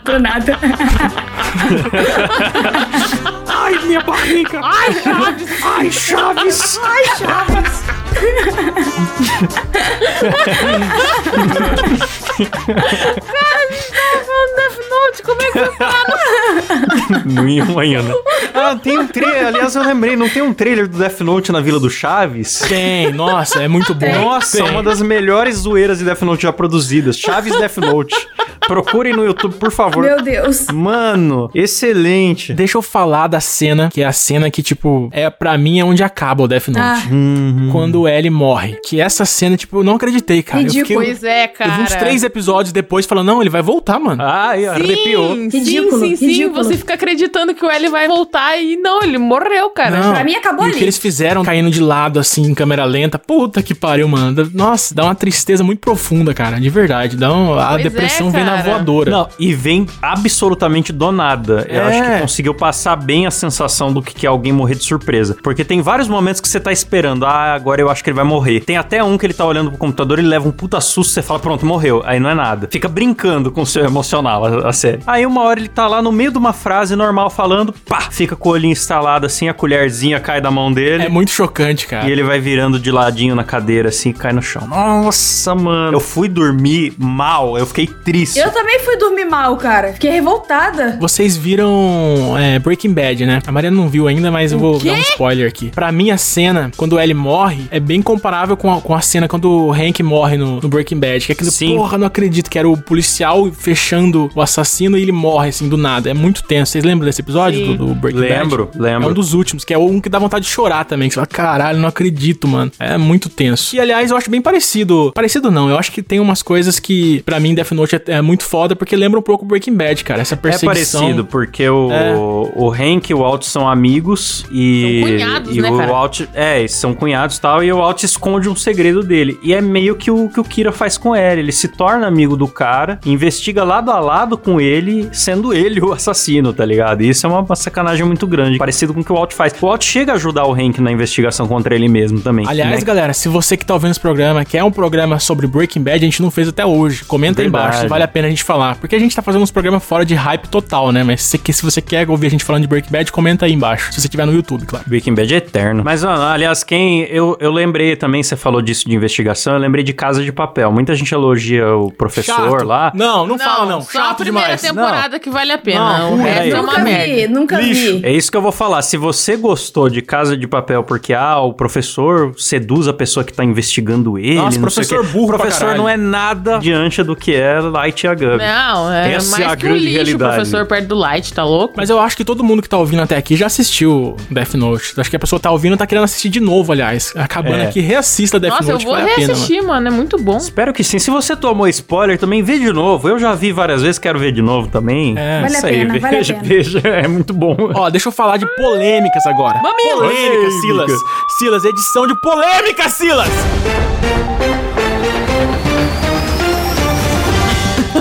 Do nada. Ai, minha barriga! Ai, Chaves! Ai, Chaves! Ai, Chaves! Cara, a gente tava falando Death Note, como é que parar no... Não ia amanhã, né? Ah, tem um trailer. Aliás, eu lembrei, não tem um trailer do Death Note na Vila do Chaves? Tem, nossa, é muito bom. Nossa, Tem. uma das melhores zoeiras de Death Note já produzidas. Chaves Death Note. Procurem no YouTube, por favor. Meu Deus. Mano, excelente. Deixa eu falar da cena, que é a cena que, tipo, é pra mim é onde acaba o Death Note. Ah. Uhum. Quando o L morre. Que essa cena, tipo, eu não acreditei, cara. Ridículo. Eu fiquei, Pois é, eu cara. vi uns três episódios depois falando, não, ele vai voltar, mano. Ai, arrepiou. Sim, Ridículo, sim, sim, sim. ridículo. Você fica acreditando que o L vai voltar e não, ele morreu, cara. Não. Pra mim acabou e ali. o que eles fizeram caindo de lado, assim, em câmera lenta, puta que pariu, mano. Nossa, dá uma tristeza muito profunda, cara, de verdade. Dá um- a é, depressão vem na cara. voadora. Não, e vem absolutamente do nada. Eu É. acho que conseguiu passar bem a sensação do que que é alguém morrer de surpresa. Porque tem vários momentos que você tá esperando. Ah, agora eu acho que ele vai morrer. Tem até um que ele tá olhando pro computador e leva um puta susto. Você fala, pronto, morreu. Aí não é nada. Fica brincando com o seu emocional, a, a série. Aí uma hora ele tá lá no meio de uma frase normal falando, pá, fica com o olhinho instalado assim, a colherzinha cai da mão dele. É muito chocante, cara. E ele vai virando de ladinho na cadeira assim e cai no chão. Nossa, mano. Eu fui dormir mal, eu fiquei triste. Eu também fui dormir mal, cara. Fiquei revoltada. Vocês viram é, Breaking Bad, né? A Mariana não viu ainda, mas eu vou dar um spoiler aqui. Pra mim, a cena, quando o Ellie morre, é bem comparável com a, com a cena quando o Hank morre no, no Breaking Bad. Que é aquele, Sim. porra, não acredito que era o policial fechando o assassino e ele morre, assim, do nada. É muito tenso. Vocês lembram desse episódio do, do Breaking Lembro, Bad? lembro. É um dos últimos, que é um que dá vontade de chorar também. Que você fala, caralho, não acredito, mano. É muito tenso. E, aliás, eu acho bem parecido. Parecido não, eu acho que tem umas coisas que, pra mim, Death Note é, é muito foda, porque lembra um pouco Breaking Bad, cara. Essa É perseguição. parecido, porque o, É. o Hank e o Alt são amigos e. São cunhados, e né, o cara? Alt. É, são cunhados e tal, e o Alt esconde um segredo dele. E é meio que o que o Kira faz com ele. Ele se torna amigo do cara, investiga lado a lado com ele, sendo ele o assassino, tá ligado? E isso é uma, uma sacanagem muito grande, parecido com o que o Alt faz. O Alt chega a ajudar o Hank na investigação contra ele mesmo também. Aliás, né? galera, se você que tá ouvindo esse programa quer um programa sobre Breaking Bad, a gente não fez até hoje. Comenta aí Verdade. embaixo se vale a pena a gente falar. Porque a gente tá fazendo uns programas fora de hype total, né? Mas se, se você quer ouvir a gente falando de Breaking Bad, comenta aí embaixo. Se você tiver no YouTube, claro. Breaking Bad é eterno. Mas, ó, aliás, quem. Eu, eu lembrei também, você falou disso de investigação, eu lembrei de Casa de Papel. Muita gente elogia o professor Chato. lá. Não, não, fala não. Só a Chato primeira demais. temporada que vale a pena. Não, o não, resto é uma nunca merda. vi, nunca vi. É isso que eu vou falar. Se você gostou de Casa de Papel porque, ah, o professor seduz a pessoa que tá investigando ele. Nossa, não sei o professor quê. burro professor não é nada diante do que é Light a Gabi. Não, é Essa é a mais que um grande lixo realidade. o professor perto do Light, tá louco? Mas eu acho que todo mundo que tá ouvindo até aqui já assistiu Death Note. Acho que a pessoa tá ouvindo e tá querendo assistir de novo, aliás. Acabando É. aqui, reassista Death Nossa, eu Note, vou vale a pena, mano. reassistir, mano. É muito bom. Espero que sim. Se você tomou spoiler, também vê de novo. Eu já vi várias vezes, quero ver de novo também. É. Vale a Isso aí, pena, vale a veja, pena. veja. É muito bom. Ó, deixa eu falar de polêmicas agora. Mamilos! Polêmicas, Silas. Silas, edição de polêmica, Silas!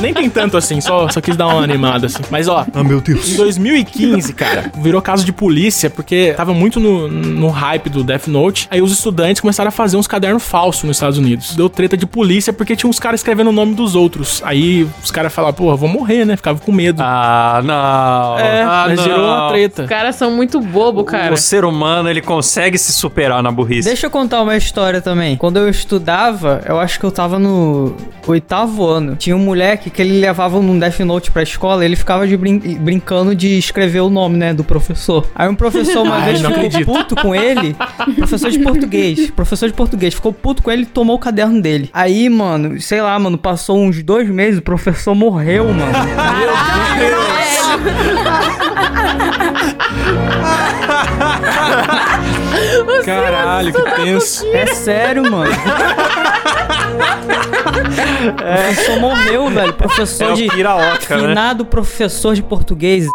Nem tem tanto assim, só, só quis dar uma animada assim. Mas ó, Ah, meu Deus. em 2015, cara, virou caso de polícia porque tava muito no, no hype do Death Note. Aí os estudantes começaram a fazer uns cadernos falsos nos Estados Unidos. Deu treta de polícia porque tinha uns caras escrevendo o nome dos outros. Aí os caras falavam, porra, vou morrer, né? Ficava com medo. Ah, não. é, ah, mas gerou uma não. treta. Os caras são muito bobo, cara. O ser humano, ele consegue se superar na burrice. Deixa eu contar uma história também. Quando eu estudava, eu acho que eu tava no oitavo ano. Tinha um moleque que ele levava um Death Note pra escola e ele ficava de brin- brincando de escrever o nome, né, do professor. Aí um professor uma Ai, vez ficou acredito. puto com ele. Professor de português. Professor de português. Ficou puto com ele e tomou o caderno dele. Aí, mano, sei lá, mano, passou uns dois meses, o professor morreu, mano. Caralho, que tenso. É sério, mano. O professor morreu, velho. Professor É o de. Piraoca, né? Finado professor de português.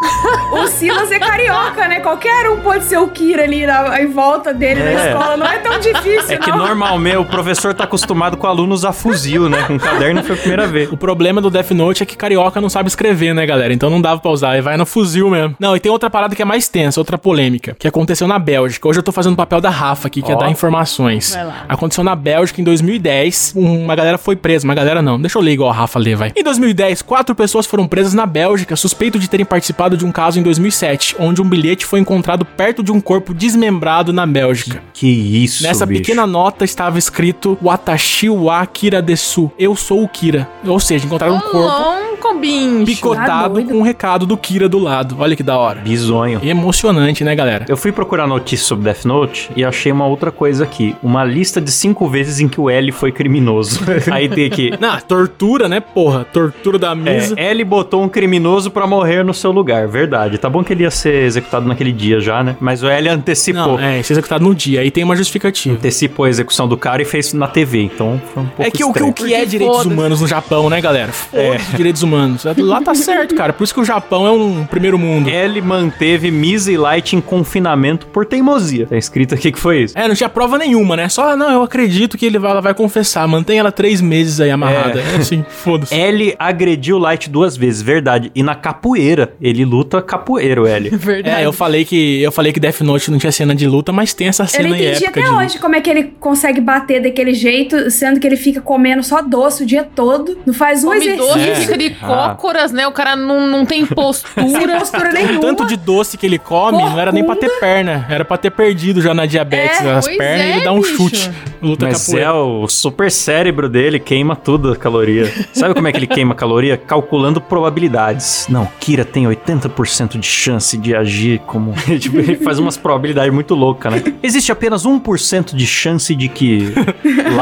O Silas é carioca, né? Qualquer um pode ser o Kira ali na- em volta dele na É. escola. Não é tão difícil, É que não. normalmente o professor tá acostumado com o aluno usar fuzil, né? Com caderno foi a primeira vez. O problema do Death Note é que carioca não sabe escrever, né, galera? Então não dava pra usar, e vai no fuzil mesmo. Não, e tem outra parada que é mais tensa, outra polêmica, que aconteceu na Bélgica. Hoje eu tô fazendo o papel da Rafa aqui, que é Ó. dar informações. Vai lá. Aconteceu na Bélgica em 2010, uma galera foi presa, uma galera não. Deixa eu ler igual a Rafa lê, vai. Em 2010, quatro pessoas foram presas na Bélgica, suspeito de terem participado de um caso em 2007, onde um bilhete foi encontrado perto de um corpo desmembrado na Bélgica. Que isso, Nessa bicho. pequena nota estava escrito Watashi wa Kira desu. Eu sou o Kira. Ou seja, encontraram um corpo Louco, bicho. picotado doido. com um recado do Kira do lado. Olha que da hora. Bizonho. E emocionante, né, galera? Eu fui procurar notícias sobre Death Note e achei uma outra coisa aqui. Uma lista de cinco vezes em que o L foi criminoso. Aí tem aqui. Não, tortura, né, porra? Tortura da mesa. É, L botou um criminoso pra morrer no seu lugar, verdade. Tá bom que ele ia ser executado naquele dia já, né? Mas o L antecipou. Não, é, é executado no dia. Aí tem uma justificativa. Antecipou a execução do cara e fez na TV, então foi um pouco É que o que, o estranho. que é Porque direitos humanos no Japão, né, galera? Foda-se direitos humanos. Lá tá certo, cara. Por isso que o Japão é um primeiro mundo. L manteve Misa e Light em confinamento por teimosia. Tá escrito aqui que foi isso. É, não tinha prova nenhuma, né? Só, não, eu acredito que ele vai, ela vai confessar. Mantém ela três meses aí amarrada. É, assim, foda-se. L agrediu Light duas vezes, verdade. E na capoeira. Ele luta capoeira, o L. Verdade. É, eu falei que eu falei que Death Note não tinha cena de luta, mas tem essa Eu cena não aí entendi até luta. hoje como é que ele consegue bater daquele jeito, sendo que ele fica comendo só doce o dia todo. Não faz um Come exercício. doce, É. fica de. Cócoras, né? O cara não, não tem Sem postura. postura O nenhuma. tanto de doce que ele come não era nem pra ter perna, era pra ter perdido já na diabetes É, as pernas é, e ele dá um bicho. chute. Luta Mas capoeira. é o super cérebro dele queima tudo a caloria. Sabe como é que ele queima caloria? Calculando probabilidades. Não, Kira tem 80% de chance de agir como. tipo, ele faz umas probabilidades muito loucas, né? Existe apenas 1% de chance de que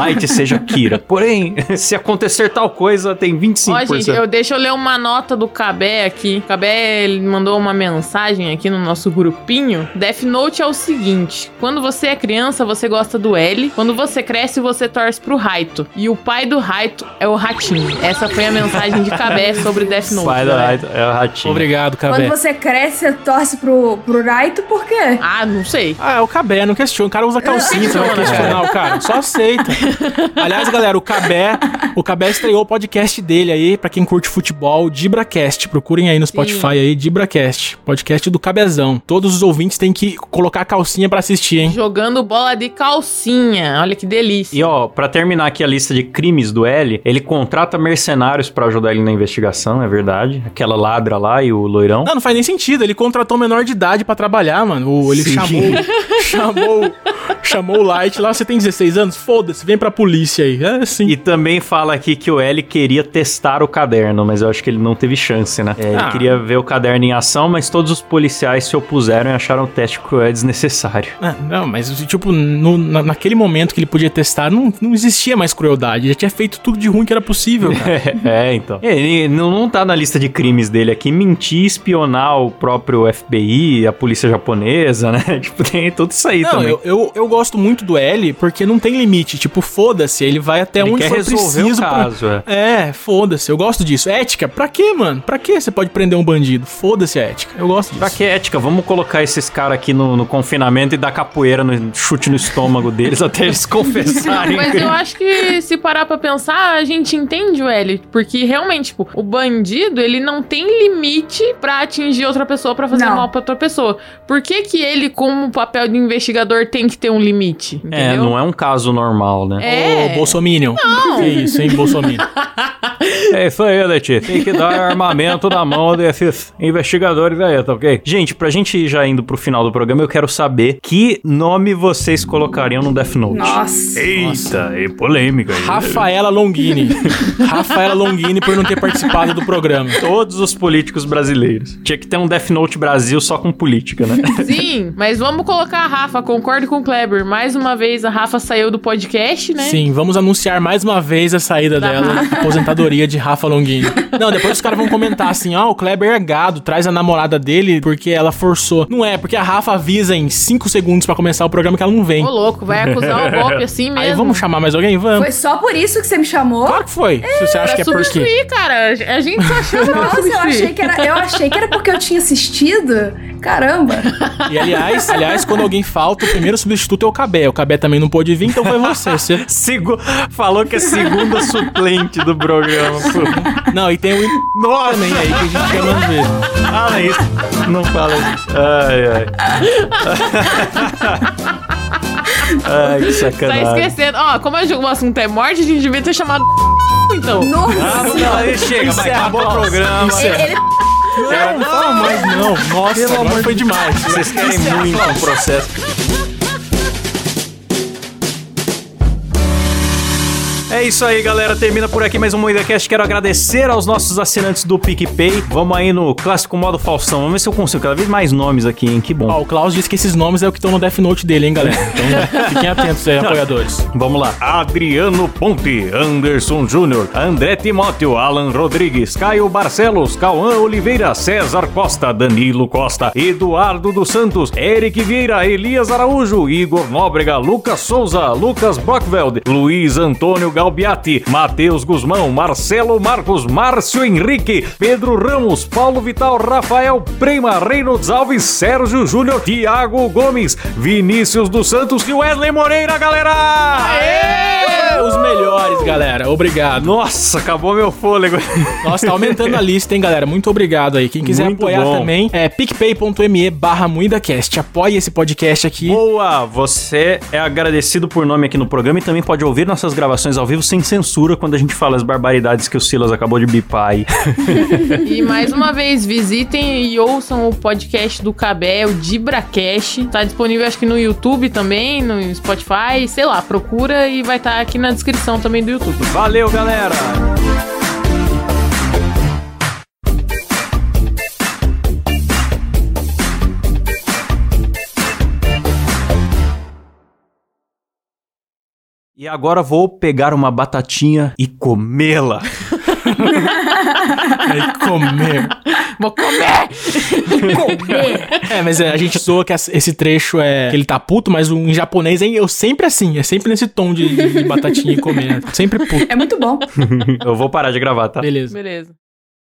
Light seja Kira. Porém, se acontecer tal coisa, tem 25%. Ó, gente, eu, deixa eu ler uma nota do Cabé aqui. Cabé ele mandou uma mensagem aqui no nosso grupinho. Death Note é o seguinte: quando você é criança, você gosta do L. Quando você cresce, você torce pro Raito. E o pai do Raito é o Ratinho. Essa foi a mensagem de Cabé sobre Death Note. Pai galera. Light é o ratinho. Obrigado, Quando Cabé. você cresce, você torce pro, pro Raito, por quê? Ah, não sei. Ah, é o Cabé, não questiona. O cara usa calcinha, você vai questionar o cara. Só aceita. Aliás, galera, o Cabé, o Cabé estreou o podcast dele aí, pra quem curte futebol, DibraCast. Procurem aí no Spotify aí, DibraCast. Podcast do Cabezão. Todos os ouvintes têm que colocar a calcinha pra assistir, hein? Jogando bola de calcinha. Olha que delícia. E ó, pra terminar aqui a lista de crimes do L, ele contrata mercenários pra ajudar ele na investigação, é verdade. Aquela ladra lá e o loirão. Não, não faz nem sentido. Ele contratou um menor de idade pra trabalhar, mano. O- ele Sim. chamou, chamou, chamou o Light lá. Você tem 16 anos? Foda-se, vem pra polícia aí. É assim. E também fala aqui que o L queria testar o caderno, mas eu acho que ele não teve chance, né? É, ele Ah. queria ver o caderno em ação, mas todos os policiais se opuseram e acharam o teste cruel desnecessário. Ah, não, mas tipo, no- na- naquele momento que ele podia testar, não, não existia mais crueldade. Já tinha feito tudo de ruim que era possível, cara. é, então. Ele não, não tá na lista de crimes dele aqui mentir, espionar o próprio FBI, a polícia japonesa, né? Tipo, tem tudo isso aí Não, também. eu, eu, eu gosto muito do L porque não tem limite. Tipo, foda-se, ele vai até Ele onde quer for resolver o preciso. pra- caso, é. É, foda-se, eu gosto disso. Ética, pra quê, mano? Pra que você pode prender um bandido? Foda-se a ética. Eu gosto disso. Pra que ética? Vamos colocar esses caras aqui no, no confinamento e dar capoeira, no, chute no estômago deles até eles confessarem. Mas eu acho que se parar pra pensar, a gente entende o L. Porque realmente, tipo, o bandido, ele não tem limite pra atingir outra pessoa, pra fazer Não. mal pra outra pessoa. Por que que ele, como papel de investigador, tem que ter um limite? É, Entendeu? não é um caso normal, né? É. Ô, Bolsominion. Não. Que isso, hein, Bolsominion? É isso aí, Leti. Tem que dar armamento na mão desses investigadores aí, tá ok? Gente, pra gente ir já indo pro final do programa, eu quero saber que nome vocês colocariam no Death Note. Nossa. Eita, é polêmica. aí. Rafaela Longini. Rafaela Longini por não ter participado do programa. Todos os políticos brasileiros. Tinha que ter um Death Note Brasil só com política, né? Sim, mas vamos colocar a Rafa, concordo com o Kleber. Mais uma vez, a Rafa saiu do podcast podcast, né? Sim, vamos anunciar mais uma vez a saída Da dela, a aposentadoria de Rafa Longini. Não, depois os caras vão comentar assim, ó, o Kleber é gado, traz a namorada dele porque ela forçou. Não é, porque a Rafa avisa em 5 segundos pra começar o programa que ela não vem. Ô, louco, vai acusar o golpe assim mesmo. Aí vamos chamar mais alguém? Vamos. Foi só por isso que você me chamou? Claro que foi. Se você acha que é por quê? cara. A gente só chama pra Nossa, eu achei, que era, eu achei que era porque eu tinha assistido. Caramba. E aliás, aliás, quando alguém falta, o primeiro substituto é o Cabé. O Cabé também não pôde vir, então foi você. Segu... Falou que é segunda suplente do programa. pô. Não, e tem o Nossa! também aí que a gente quer mais ver. Fala isso. Não fala isso. Ai, ai. Ai, que Tá sacanagem. esquecendo. Ó, como o assunto é morte, a gente devia ter chamado então. Nossa. Ah, não, aí chega, vai, acabou o programa. Encerra. Ele, Não, não fala mais não. Nossa, Pelo amor foi de demais. Vocês querem muito o processo. É isso aí, galera. Termina por aqui mais um MoídaCast. Quero agradecer aos nossos assinantes do PicPay. Vamos aí no clássico modo Faustão. Vamos ver se eu consigo cada vez mais nomes aqui, hein? Que bom. Ó, o Klaus disse que esses nomes é o que estão no Death Note dele, hein, galera? Então fiquem atentos aí, apoiadores. Vamos lá. Adriano Ponte, Anderson Júnior, André Timóteo, Alan Rodrigues, Caio Barcelos, Cauã Oliveira, César Costa, Danilo Costa, Eduardo dos Santos, Eric Vieira, Elias Araújo, Igor Nóbrega, Lucas Souza, Lucas Brockveld, Luiz Antônio Galbiati, Matheus Guzmão, Marcelo Marcos, Márcio Henrique, Pedro Ramos, Paulo Vital, Rafael Prema, Reynolds Alves, Sérgio Júnior, Tiago Gomes, Vinícius dos Santos e Wesley Moreira, galera! É, Os melhores, galera. Obrigado. Nossa, acabou meu fôlego. Nossa, tá aumentando a lista, hein, galera? Muito obrigado aí. Quem quiser Muito apoiar bom. também é picpay.me barra MuidaCast. Apoie esse podcast aqui. Boa! Você é agradecido por nome aqui no programa e também pode ouvir nossas gravações ao vivo sem censura quando a gente fala as barbaridades que o Silas acabou de bipar aí. E mais uma vez, visitem e ouçam o podcast do Cabé, o DibraCast. Tá disponível acho que no YouTube também, no Spotify, sei lá, procura e vai estar aqui na descrição também do YouTube. Valeu, galera! E agora vou pegar uma batatinha e comê-la. Aí comer. Vou comer! comer. É, mas é, a gente soa que esse trecho é que ele tá puto, mas o- em japonês é eu sempre assim, é sempre nesse tom de, de batatinha e comer. Sempre puto. É muito bom. Eu vou parar de gravar, tá? Beleza. Beleza.